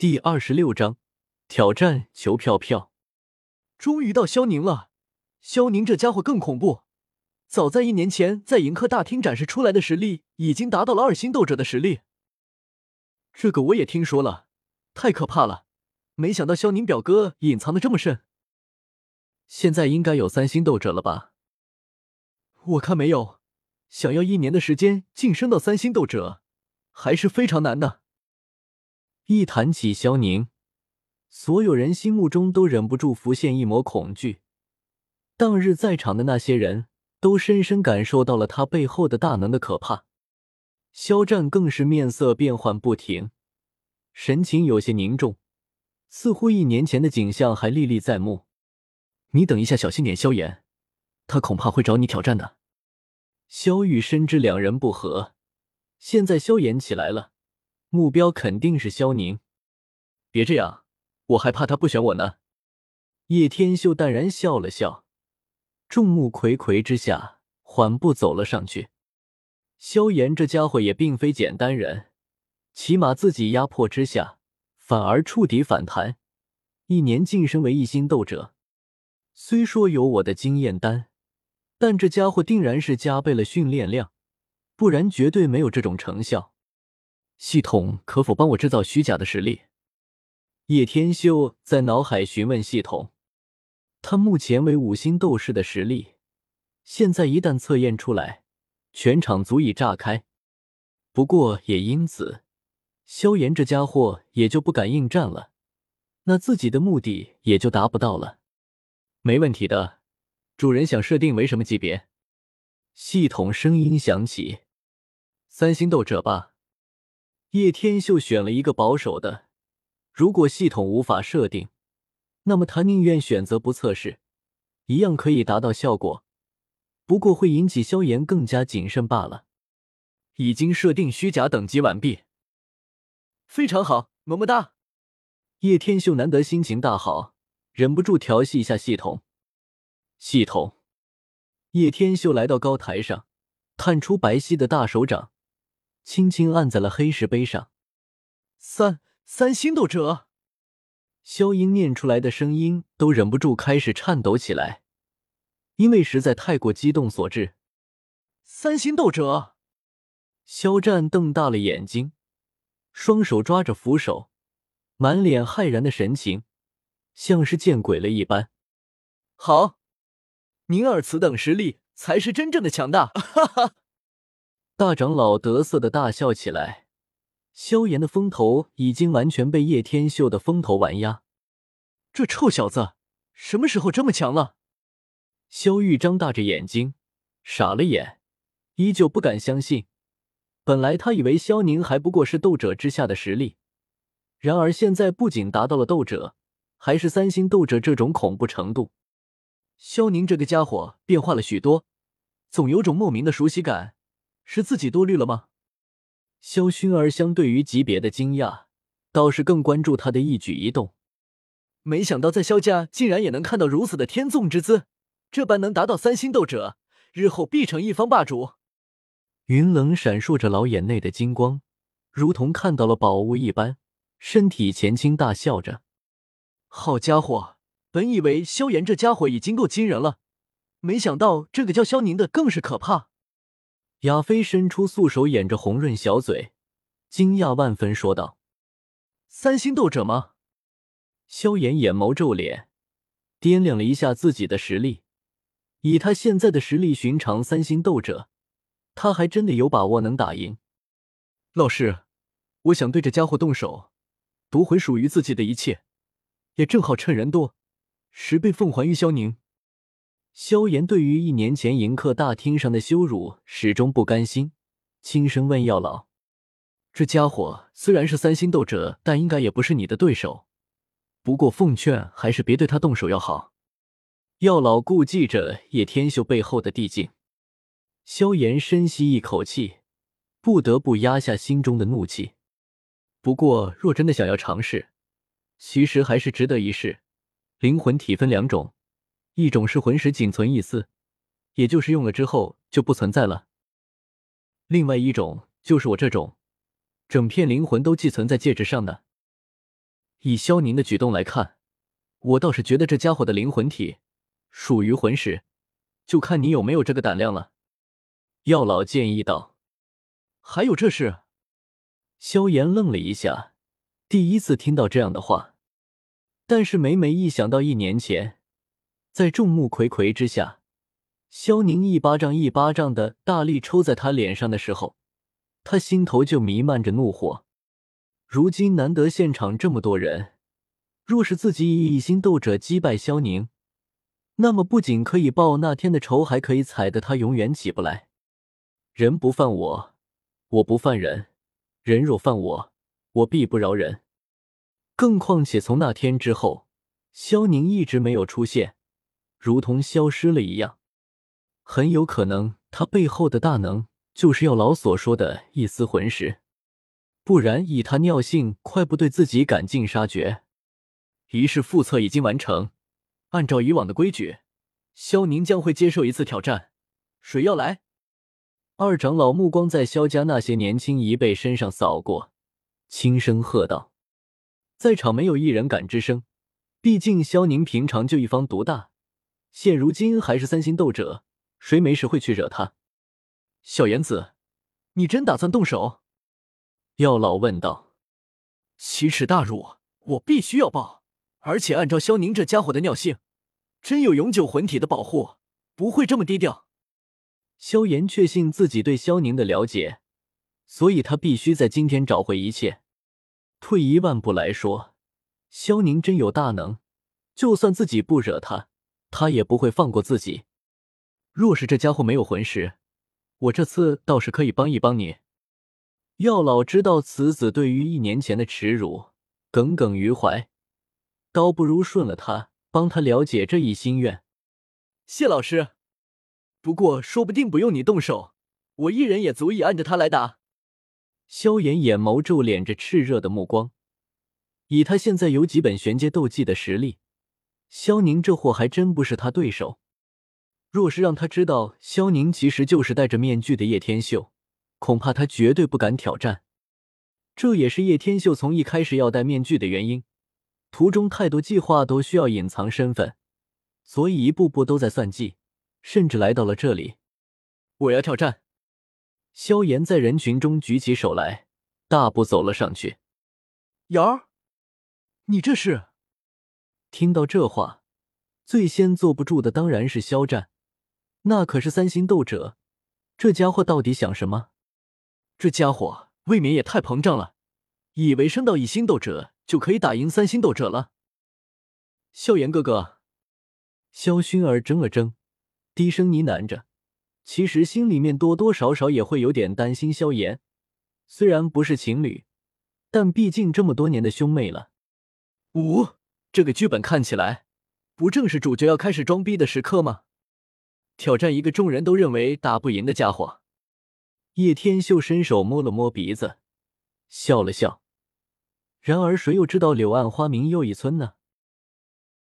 第二十六章挑战求票票。终于到萧宁了，萧宁这家伙更恐怖。早在一年前，在迎客大厅展示出来的实力已经达到了二星斗者的实力。这个我也听说了，太可怕了！没想到萧宁表哥隐藏的这么深。现在应该有三星斗者了吧？我看没有，想要一年的时间晋升到三星斗者，还是非常难的。一谈起萧宁，所有人心目中都忍不住浮现一抹恐惧。当日在场的那些人都深深感受到了他背后的大能的可怕。肖战更是面色变幻不停，神情有些凝重，似乎一年前的景象还历历在目。你等一下，小心点，萧炎，他恐怕会找你挑战的。萧玉深知两人不和，现在萧炎起来了。目标肯定是萧宁，别这样，我还怕他不选我呢。叶天秀淡然笑了笑，众目睽睽之下，缓步走了上去。萧炎这家伙也并非简单人，起码自己压迫之下，反而触底反弹，一年晋升为一星斗者。虽说有我的经验丹，但这家伙定然是加倍了训练量，不然绝对没有这种成效。系统可否帮我制造虚假的实力？叶天修在脑海询问系统。他目前为五星斗士的实力，现在一旦测验出来，全场足以炸开。不过也因此，萧炎这家伙也就不敢应战了，那自己的目的也就达不到了。没问题的，主人想设定为什么级别？系统声音响起：三星斗者吧。叶天秀选了一个保守的，如果系统无法设定，那么他宁愿选择不测试，一样可以达到效果，不过会引起萧炎更加谨慎罢了。已经设定虚假等级完毕，非常好，么么哒！叶天秀难得心情大好，忍不住调戏一下系统。系统，叶天秀来到高台上，探出白皙的大手掌。轻轻按在了黑石碑上，三三星斗者。萧音念出来的声音都忍不住开始颤抖起来，因为实在太过激动所致。三星斗者，肖战瞪大了眼睛，双手抓着扶手，满脸骇然的神情，像是见鬼了一般。好，宁尔此等实力才是真正的强大，哈哈。大长老得瑟的大笑起来，萧炎的风头已经完全被叶天秀的风头完压。这臭小子什么时候这么强了？萧玉张大着眼睛，傻了眼，依旧不敢相信。本来他以为萧宁还不过是斗者之下的实力，然而现在不仅达到了斗者，还是三星斗者这种恐怖程度。萧宁这个家伙变化了许多，总有种莫名的熟悉感。是自己多虑了吗？萧薰儿相对于级别的惊讶，倒是更关注他的一举一动。没想到在萧家竟然也能看到如此的天纵之姿，这般能达到三星斗者，日后必成一方霸主。云冷闪烁着老眼内的金光，如同看到了宝物一般，身体前倾，大笑着。好家伙，本以为萧炎这家伙已经够惊人了，没想到这个叫萧宁的更是可怕。亚飞伸出素手掩着红润小嘴，惊讶万分说道：“三星斗者吗？”萧炎眼眸皱脸，掂量了一下自己的实力，以他现在的实力，寻常三星斗者，他还真的有把握能打赢。老师，我想对这家伙动手，夺回属于自己的一切，也正好趁人多，十倍奉还于萧宁。萧炎对于一年前迎客大厅上的羞辱始终不甘心，轻声问药老：“这家伙虽然是三星斗者，但应该也不是你的对手。不过奉劝还是别对他动手要好。”药老顾忌着叶天秀背后的地境。萧炎深吸一口气，不得不压下心中的怒气。不过若真的想要尝试，其实还是值得一试。灵魂体分两种。一种是魂石仅存一丝，也就是用了之后就不存在了；另外一种就是我这种，整片灵魂都寄存在戒指上的。以萧宁的举动来看，我倒是觉得这家伙的灵魂体属于魂石，就看你有没有这个胆量了。”药老建议道。“还有这事？”萧炎愣了一下，第一次听到这样的话。但是每每一想到一年前，在众目睽睽之下，萧宁一巴掌一巴掌的大力抽在他脸上的时候，他心头就弥漫着怒火。如今难得现场这么多人，若是自己以一心斗者击败萧宁，那么不仅可以报那天的仇，还可以踩得他永远起不来。人不犯我，我不犯人。人若犯我，我必不饶人。更况且从那天之后，萧宁一直没有出现，如同消失了一样。很有可能他背后的大能就是药老所说的一丝魂石，不然以他尿性，快不对自己赶尽杀绝。仪式复测已经完成，按照以往的规矩，萧宁将会接受一次挑战。谁要来？二长老目光在萧家那些年轻一辈身上扫过，轻声喝道：“在场没有一人敢吱声。毕竟萧宁平常就一方独大，现如今还是三星斗者，谁没事会去惹他？”小言子，你真打算动手？”药老问道。“奇耻大辱，我必须要报！而且按照萧宁这家伙的尿性，真有永久魂体的保护，不会这么低调。”萧炎确信自己对萧宁的了解，所以他必须在今天找回一切。退一万步来说，萧宁真有大能，就算自己不惹他，他也不会放过自己。若是这家伙没有魂石，我这次倒是可以帮一帮你。药老知道此子对于一年前的耻辱耿耿于怀，倒不如顺了他，帮他了解这一心愿。谢老师。不过，说不定不用你动手，我一人也足以按着他来打。萧炎眼眸皱敛着炽热的目光，以他现在有几本玄阶斗技的实力，萧宁这货还真不是他对手。若是让他知道萧宁其实就是戴着面具的叶天秀，恐怕他绝对不敢挑战。这也是叶天秀从一开始要戴面具的原因，途中太多计划都需要隐藏身份，所以一步步都在算计。甚至来到了这里，我要挑战。萧炎在人群中举起手来，大步走了上去。瑶儿，你这是？听到这话，最先坐不住的当然是肖战，那可是三星斗者，这家伙到底想什么？这家伙未免也太膨胀了，以为升到一星斗者就可以打赢三星斗者了。萧炎哥哥，萧薰儿怔了怔。低声呢喃着，其实心里面多多少少也会有点担心萧炎。虽然不是情侣，但毕竟这么多年的兄妹了。五，这个剧本看起来，不正是主角要开始装逼的时刻吗？挑战一个众人都认为打不赢的家伙。叶天秀伸手摸了摸鼻子，笑了笑。然而谁又知道柳暗花明又一村呢？